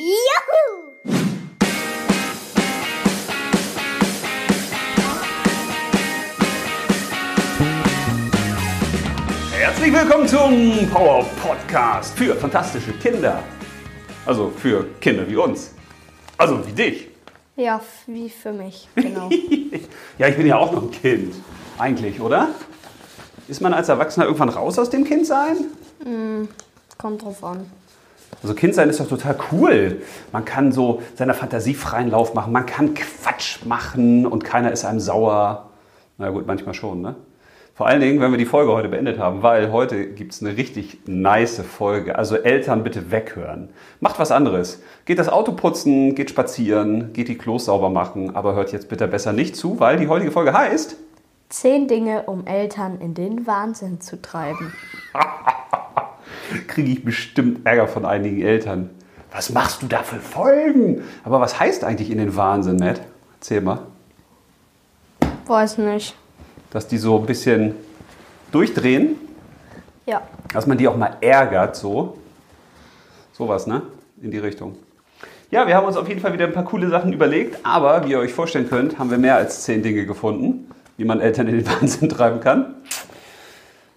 Juhu! Herzlich willkommen zum Power Podcast für fantastische Kinder. Also für Kinder wie uns. Also wie dich. Ja, wie für mich, genau. Ja, ich bin ja auch noch ein Kind. Eigentlich, oder? Ist man als Erwachsener irgendwann raus aus dem Kindsein? Kommt drauf an. Also Kindsein ist doch total cool. Man kann so seiner Fantasie freien Lauf machen. Man kann Quatsch machen und keiner ist einem sauer. Na gut, manchmal schon, ne? Vor allen Dingen, wenn wir die Folge heute beendet haben, weil heute gibt es eine richtig nice Folge. Also Eltern bitte weghören. Macht was anderes. Geht das Auto putzen, geht spazieren, geht die Klos sauber machen, aber hört jetzt bitte besser nicht zu, weil die heutige Folge heißt... Zehn Dinge, um Eltern in den Wahnsinn zu treiben. kriege ich bestimmt Ärger von einigen Eltern. Was machst du da für Folgen? Aber was heißt eigentlich in den Wahnsinn, Matt? Erzähl mal. Weiß nicht. Dass die so ein bisschen durchdrehen, Ja. dass man die auch mal ärgert, so. Sowas, ne? In die Richtung. Ja, wir haben uns auf jeden Fall wieder ein paar coole Sachen überlegt, aber wie ihr euch vorstellen könnt, haben wir mehr als zehn Dinge gefunden, wie man Eltern in den Wahnsinn treiben kann.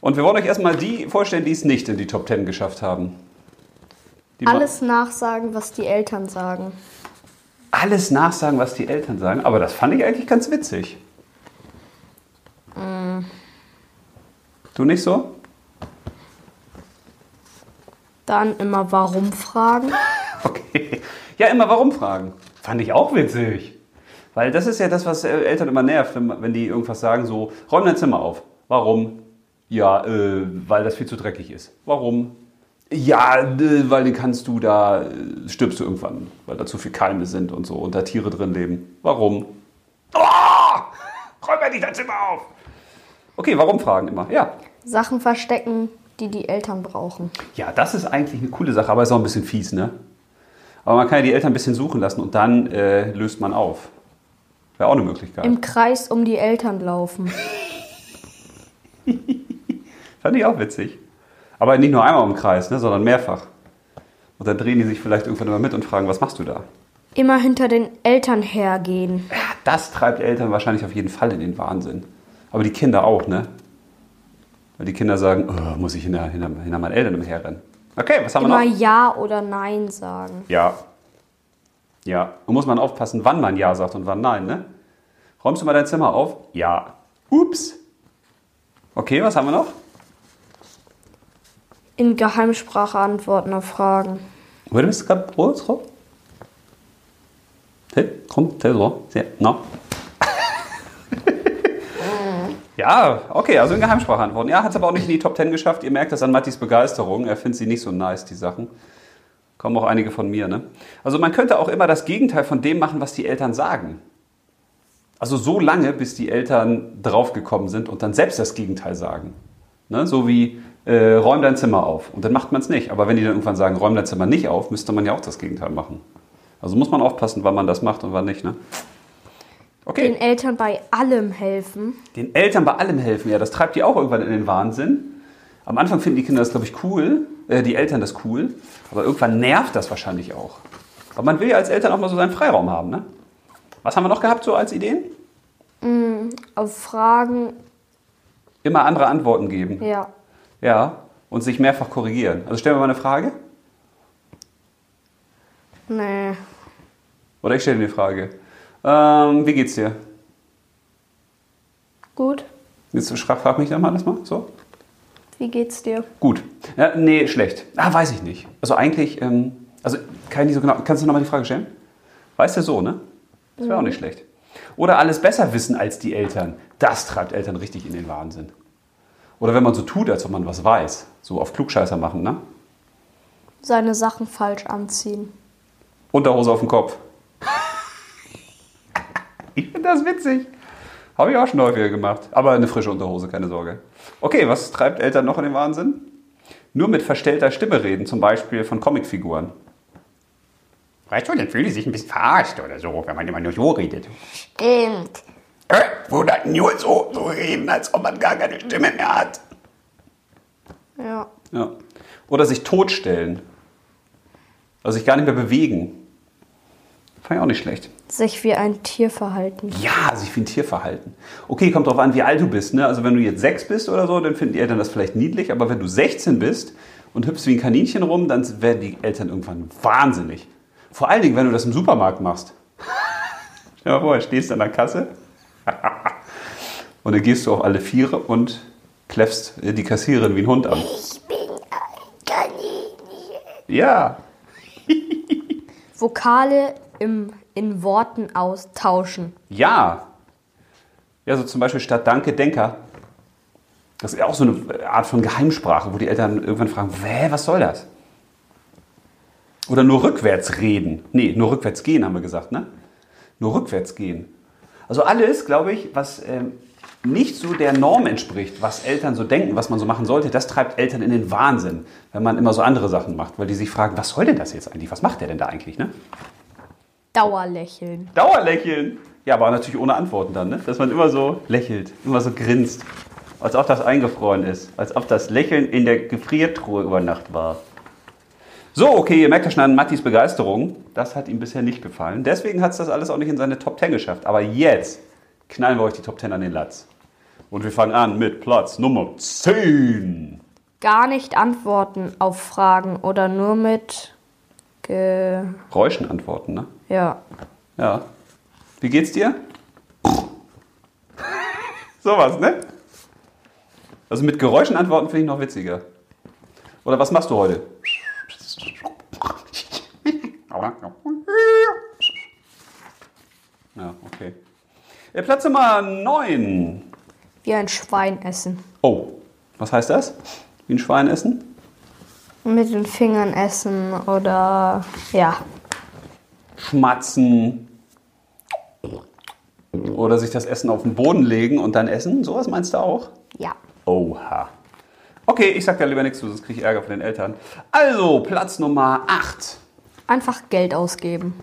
Und wir wollen euch erstmal die vorstellen, die es nicht in die Top 10 geschafft haben. Die Alles nachsagen, was die Eltern sagen. alles nachsagen, was die Eltern sagen. Aber das fand ich eigentlich ganz witzig. Du nicht so? Dann immer warum fragen. Okay. Ja, immer warum fragen. Fand ich auch witzig. Weil das ist ja das, was äh, Eltern immer nervt, wenn die irgendwas sagen, so, räum dein Zimmer auf. Warum? Ja, äh, weil das viel zu dreckig ist. Warum? Ja, äh, weil dann kannst du da, äh, stirbst du irgendwann, weil da zu viel Keime sind und so und da Tiere drin leben. Warum? Oh! Räum mir nicht dein Zimmer auf! Okay, warum fragen immer? Ja. Sachen verstecken, die die Eltern brauchen. Ja, das ist eigentlich eine coole Sache, aber ist auch ein bisschen fies, ne? Aber man kann ja die Eltern ein bisschen suchen lassen und dann äh, löst man auf. Wäre auch eine Möglichkeit. Im Kreis um die Eltern laufen. Fand ich auch witzig. Aber nicht nur einmal im Kreis, ne, sondern mehrfach. Und dann drehen die sich vielleicht irgendwann immer mit und fragen, was machst du da? Immer hinter den Eltern hergehen. Ja, das treibt Eltern wahrscheinlich auf jeden Fall in den Wahnsinn. Aber die Kinder auch, ne? Weil die Kinder sagen, oh, muss ich hinter, hinter, hinter meinen Eltern immer herrennen. Okay, was haben Immer wir noch? Ja oder Nein sagen. Ja. Ja. Und muss man aufpassen, wann man Ja sagt und wann Nein, ne? Räumst du mal dein Zimmer auf? Ja. Ups. Okay, was haben wir noch? In Geheimsprache antworten auf Fragen. Bist du gerade Rob? Hey, komm, tell Rob. No. Ja, okay, also in Geheimsprache antworten. Ja, hat es aber auch nicht in die Top 10 geschafft. Ihr merkt das an Mattis Begeisterung. Er findet sie nicht so nice, die Sachen. Kommen auch einige von mir, ne? Also man könnte auch immer das Gegenteil von dem machen, was die Eltern sagen. Also so lange, bis die Eltern draufgekommen sind und dann selbst das Gegenteil sagen. Ne? So wie, äh, räum dein Zimmer auf. Und dann macht man es nicht. Aber wenn die dann irgendwann sagen, räum dein Zimmer nicht auf, müsste man ja auch das Gegenteil machen. Also muss man aufpassen, wann man das macht und wann nicht. Ne? Okay. Den Eltern bei allem helfen. Den Eltern bei allem helfen, ja, das treibt die auch irgendwann in den Wahnsinn. Am Anfang finden die Kinder das, glaube ich, cool, äh, die Eltern das cool, aber irgendwann nervt das wahrscheinlich auch. Aber man will ja als Eltern auch mal so seinen Freiraum haben, ne? Was haben wir noch gehabt so als Ideen? Auf Fragen, Immer andere Antworten geben. ja. Ja, und sich mehrfach korrigieren. Also stellen wir mal eine Frage Nee. oder ich stelle dir eine Frage. Ähm, wie geht's dir? Gut. Jetzt frag, mich dann mal das mal so. Wie geht's dir? Gut. Ja, nee, schlecht. Ah, weiß ich nicht. Also eigentlich, ähm, also kann ich so genau. Kannst du nochmal die Frage stellen? Weißt du so, ne? Das wäre auch nicht schlecht. Oder alles besser wissen als die Eltern. Das treibt Eltern richtig in den Wahnsinn. Oder wenn man so tut, als ob man was weiß. So auf Klugscheißer machen, ne? Seine Sachen falsch anziehen. Unterhose auf dem Kopf. ich finde das witzig. Habe ich auch schon häufiger gemacht. Aber eine frische Unterhose, keine Sorge. Okay, was treibt Eltern noch in den Wahnsinn? Nur mit verstellter Stimme reden, zum Beispiel von Comicfiguren. Weißt du, dann fühlen die sich ein bisschen verarscht oder so, wenn man immer nur so redet. Stimmt. Äh, wo dann nur so, so reden, als ob man gar keine Stimme mehr hat. Ja. Ja. Oder sich totstellen. Also sich gar nicht mehr bewegen. Fand ich auch nicht schlecht. Sich wie ein Tier verhalten. Ja, sich wie ein Tier verhalten. Okay, kommt drauf an, wie alt du bist. Ne? Also wenn du jetzt sechs bist oder so, dann finden die Eltern das vielleicht niedlich. Aber wenn du 16 bist und hüpfst wie ein Kaninchen rum, dann werden die Eltern irgendwann wahnsinnig. Vor allen Dingen, wenn du das im Supermarkt machst. Stell dir mal vor, du stehst an der Kasse und dann gehst du auf alle Viere und kläffst äh, die Kassiererin wie ein Hund an. Ich bin ein Kaninchen. Ja, Vokale im, in Worten austauschen. Ja. Ja, so zum Beispiel statt Danke, Denker. Das ist ja auch so eine Art von Geheimsprache, wo die Eltern irgendwann fragen, Hä, was soll das? Oder nur rückwärts reden. Nee, nur rückwärts gehen, haben wir gesagt, ne? Nur rückwärts gehen. Also alles, glaube ich, was ähm, nicht so der Norm entspricht, was Eltern so denken, was man so machen sollte, das treibt Eltern in den Wahnsinn, wenn man immer so andere Sachen macht, weil die sich fragen, was soll denn das jetzt eigentlich? Was macht der denn da eigentlich, ne? Dauerlächeln. Dauerlächeln. Ja, aber natürlich ohne Antworten dann, ne? Dass man immer so lächelt, immer so grinst. Als ob das eingefroren ist. Als ob das Lächeln in der Gefriertruhe über Nacht war. So, okay, ihr merkt ja schon an Mattis Begeisterung. Das hat ihm bisher nicht gefallen. Deswegen hat es das alles auch nicht in seine Top 10 geschafft. Aber jetzt knallen wir euch die Top 10 an den Latz. Und wir fangen an mit Platz Nummer 10. Gar nicht antworten auf Fragen oder nur mit Ge Räuschen antworten, ne? ja. Ja. Wie geht's dir? Sowas, ne? Also mit Geräuschen antworten finde ich noch witziger. Oder was machst du heute? Ja, okay. Äh, Platz Nummer 9. Wie ein Schwein essen. Oh, was heißt das? Wie ein Schwein essen? Mit den Fingern essen oder ja. Schmatzen. Oder sich das Essen auf den Boden legen und dann essen. Sowas meinst du auch? Ja. Oha. Okay, ich sag da lieber nichts zu, sonst kriege ich Ärger von den Eltern. Also, Platz Nummer 8. Einfach Geld ausgeben.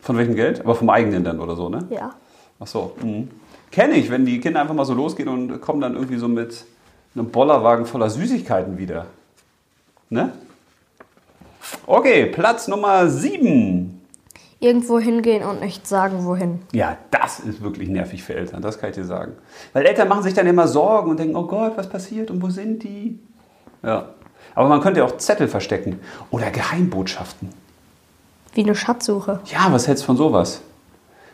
Von welchem Geld? Aber vom eigenen dann oder so, ne? Ja. Ach so. Mhm. Kenne ich, wenn die Kinder einfach mal so losgehen und kommen dann irgendwie so mit einem Bollerwagen voller Süßigkeiten wieder. Ne? Okay, Platz Nummer 7. Irgendwo hingehen und nicht sagen, wohin. Ja, das ist wirklich nervig für Eltern, das kann ich dir sagen. Weil Eltern machen sich dann immer Sorgen und denken, oh Gott, was passiert und wo sind die? Ja. Aber man könnte auch Zettel verstecken oder Geheimbotschaften. Wie eine Schatzsuche. Ja, was hältst du von sowas?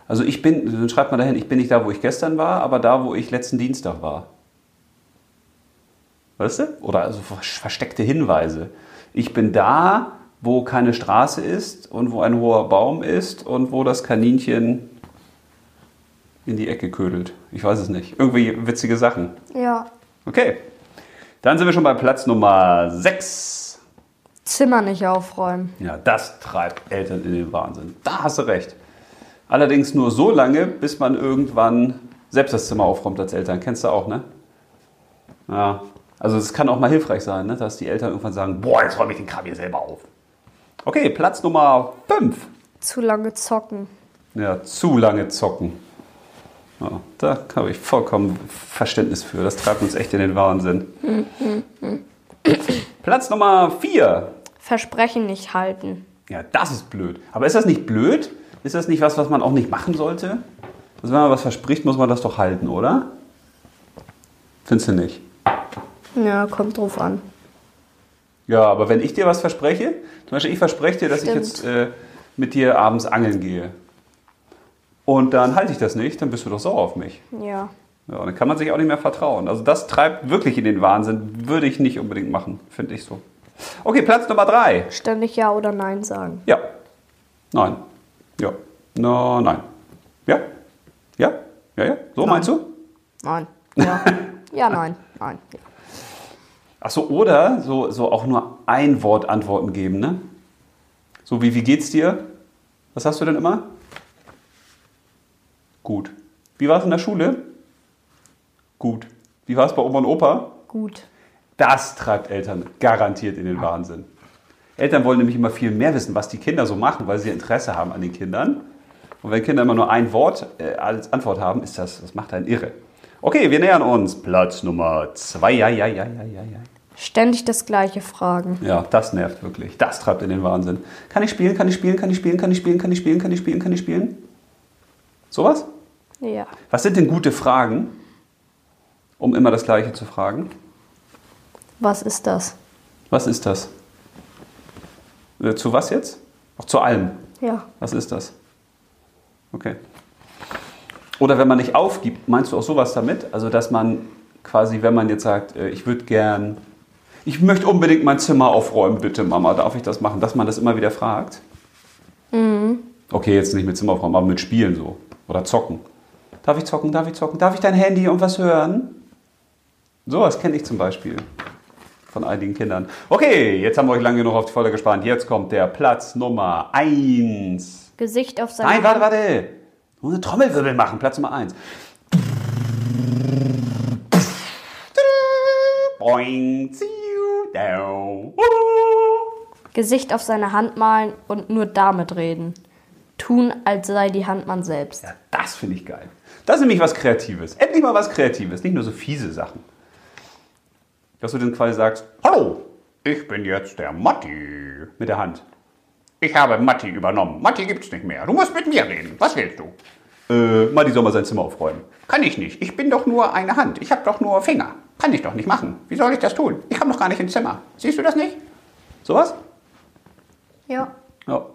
Also ich bin, dann schreibt man dahin, ich bin nicht da, wo ich gestern war, aber da, wo ich letzten Dienstag war. Weißt du? Oder also versteckte Hinweise. Ich bin da, wo keine Straße ist und wo ein hoher Baum ist und wo das Kaninchen in die Ecke ködelt. Ich weiß es nicht. Irgendwie witzige Sachen. Ja. Okay. Dann sind wir schon bei Platz Nummer 6. Zimmer nicht aufräumen. Ja, das treibt Eltern in den Wahnsinn. Da hast du recht. Allerdings nur so lange, bis man irgendwann selbst das Zimmer aufräumt als Eltern. Kennst du auch, ne? Ja. Also es kann auch mal hilfreich sein, ne? dass die Eltern irgendwann sagen, boah, jetzt räume ich den Kram hier selber auf. Okay, Platz Nummer 5. Zu lange zocken. Ja, zu lange zocken. Ja, da habe ich vollkommen Verständnis für. Das treibt uns echt in den Wahnsinn. Platz Nummer 4. Versprechen nicht halten. Ja, das ist blöd. Aber ist das nicht blöd? Ist das nicht was, was man auch nicht machen sollte? Also wenn man was verspricht, muss man das doch halten, oder? Findest du nicht? Ja, kommt drauf an. Ja, aber wenn ich dir was verspreche, zum Beispiel ich verspreche dir, dass Stimmt. ich jetzt äh, mit dir abends angeln gehe. Und dann halte ich das nicht, dann bist du doch sauer auf mich. Ja. Ja, dann kann man sich auch nicht mehr vertrauen. Also das treibt wirklich in den Wahnsinn. Würde ich nicht unbedingt machen, finde ich so. Okay, Platz Nummer drei. Ständig Ja oder Nein sagen. Ja. Nein. Ja. No, nein. Ja? Ja? Ja, ja? So Nein. meinst du? Nein. Ja. ja, nein. Nein. Ja. Ach so, oder so, so auch nur ein Wort Antworten geben, ne? So wie, wie geht's dir? Was hast du denn immer? Gut. Wie war es in der Schule? Gut. Wie war es bei Oma und Opa? Gut. Das treibt Eltern garantiert in den Wahnsinn. Eltern wollen nämlich immer viel mehr wissen, was die Kinder so machen, weil sie Interesse haben an den Kindern. Und wenn Kinder immer nur ein Wort äh, als Antwort haben, ist das, das macht einen irre. Okay, wir nähern uns. Platz Nummer zwei. Ja, ja, ja, ja, ja, ja. Ständig das gleiche fragen. Ja, das nervt wirklich. Das treibt in den Wahnsinn. Kann ich spielen, kann ich spielen, kann ich spielen, kann ich spielen, kann ich spielen, kann ich spielen, kann ich spielen? Sowas? Ja. Was sind denn gute Fragen, um immer das Gleiche zu fragen? Was ist das? Was ist das? Äh, Zu was jetzt? Ach, zu allem. Ja. Was ist das? Okay. Oder wenn man nicht aufgibt, meinst du auch sowas damit? Also, dass man quasi, wenn man jetzt sagt, äh, ich würde gern, ich möchte unbedingt mein Zimmer aufräumen, bitte Mama, darf ich das machen? Dass man das immer wieder fragt? Okay, jetzt nicht mit Zimmer aufräumen, aber mit Spielen so. Oder zocken. Darf ich zocken, darf ich zocken? Darf ich dein Handy und was hören? Sowas kenne ich zum Beispiel von einigen Kindern. Okay, jetzt haben wir euch lange genug auf die Folge gespannt. Jetzt kommt der Platz Nummer 1. Gesicht auf seine Nein, warte, warte. Nur eine Trommelwirbel machen, Platz Nummer 1. Boing, ziu, down. Gesicht auf seine Hand malen und nur damit reden. Tun, als sei die Hand man selbst. Ja, das finde ich geil. Das ist nämlich was Kreatives. Endlich mal was Kreatives, nicht nur so fiese Sachen. Dass du dann quasi sagst, hallo, ich bin jetzt der Matti. Mit der Hand. Ich habe Matti übernommen. Matti gibt's nicht mehr. Du musst mit mir reden. Was willst du? Äh, Matti soll mal sein Zimmer aufräumen. Kann ich nicht. Ich bin doch nur eine Hand. Ich habe doch nur Finger. Kann ich doch nicht machen. Wie soll ich das tun? Ich komme doch gar nicht ins Zimmer. Siehst du das nicht? Sowas? Ja. Ja.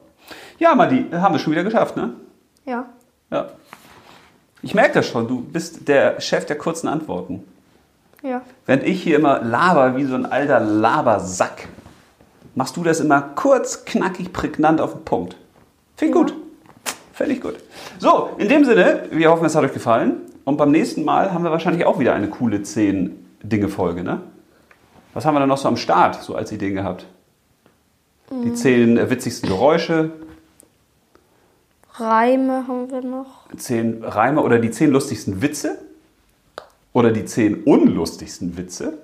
Ja, Matti, haben wir schon wieder geschafft, ne? Ja. Ja. Ich merke das schon, du bist der Chef der kurzen Antworten. Ja. Während ich hier immer laber wie so ein alter Labersack, machst du das immer kurz, knackig, prägnant auf den Punkt. Finde Ja. gut. Finde ich gut. So, in dem Sinne, wir hoffen, es hat euch gefallen. Und beim nächsten Mal haben wir wahrscheinlich auch wieder eine coole 10-Dinge-Folge, ne? Was haben wir da noch so am Start, so als Ideen gehabt? Die 10 äh, witzigsten Geräusche, Reime haben wir noch. 10 Reime oder die 10 lustigsten Witze oder die 10 unlustigsten Witze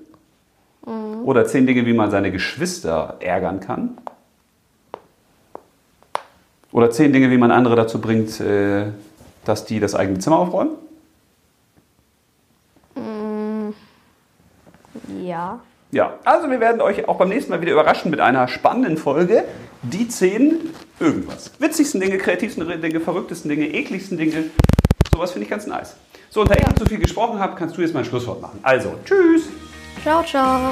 oder 10 Dinge, wie man seine Geschwister ärgern kann oder 10 Dinge, wie man andere dazu bringt, äh, dass die das eigene Zimmer aufräumen. Ja. Ja, also wir werden euch auch beim nächsten Mal wieder überraschen mit einer spannenden Folge. Die 10 irgendwas. Witzigsten Dinge, kreativsten Dinge, verrücktesten Dinge, ekligsten Dinge. Sowas finde ich ganz nice. So, und da ich nicht so viel gesprochen habe, kannst du jetzt mein Schlusswort machen. Also, tschüss! Ciao, ciao.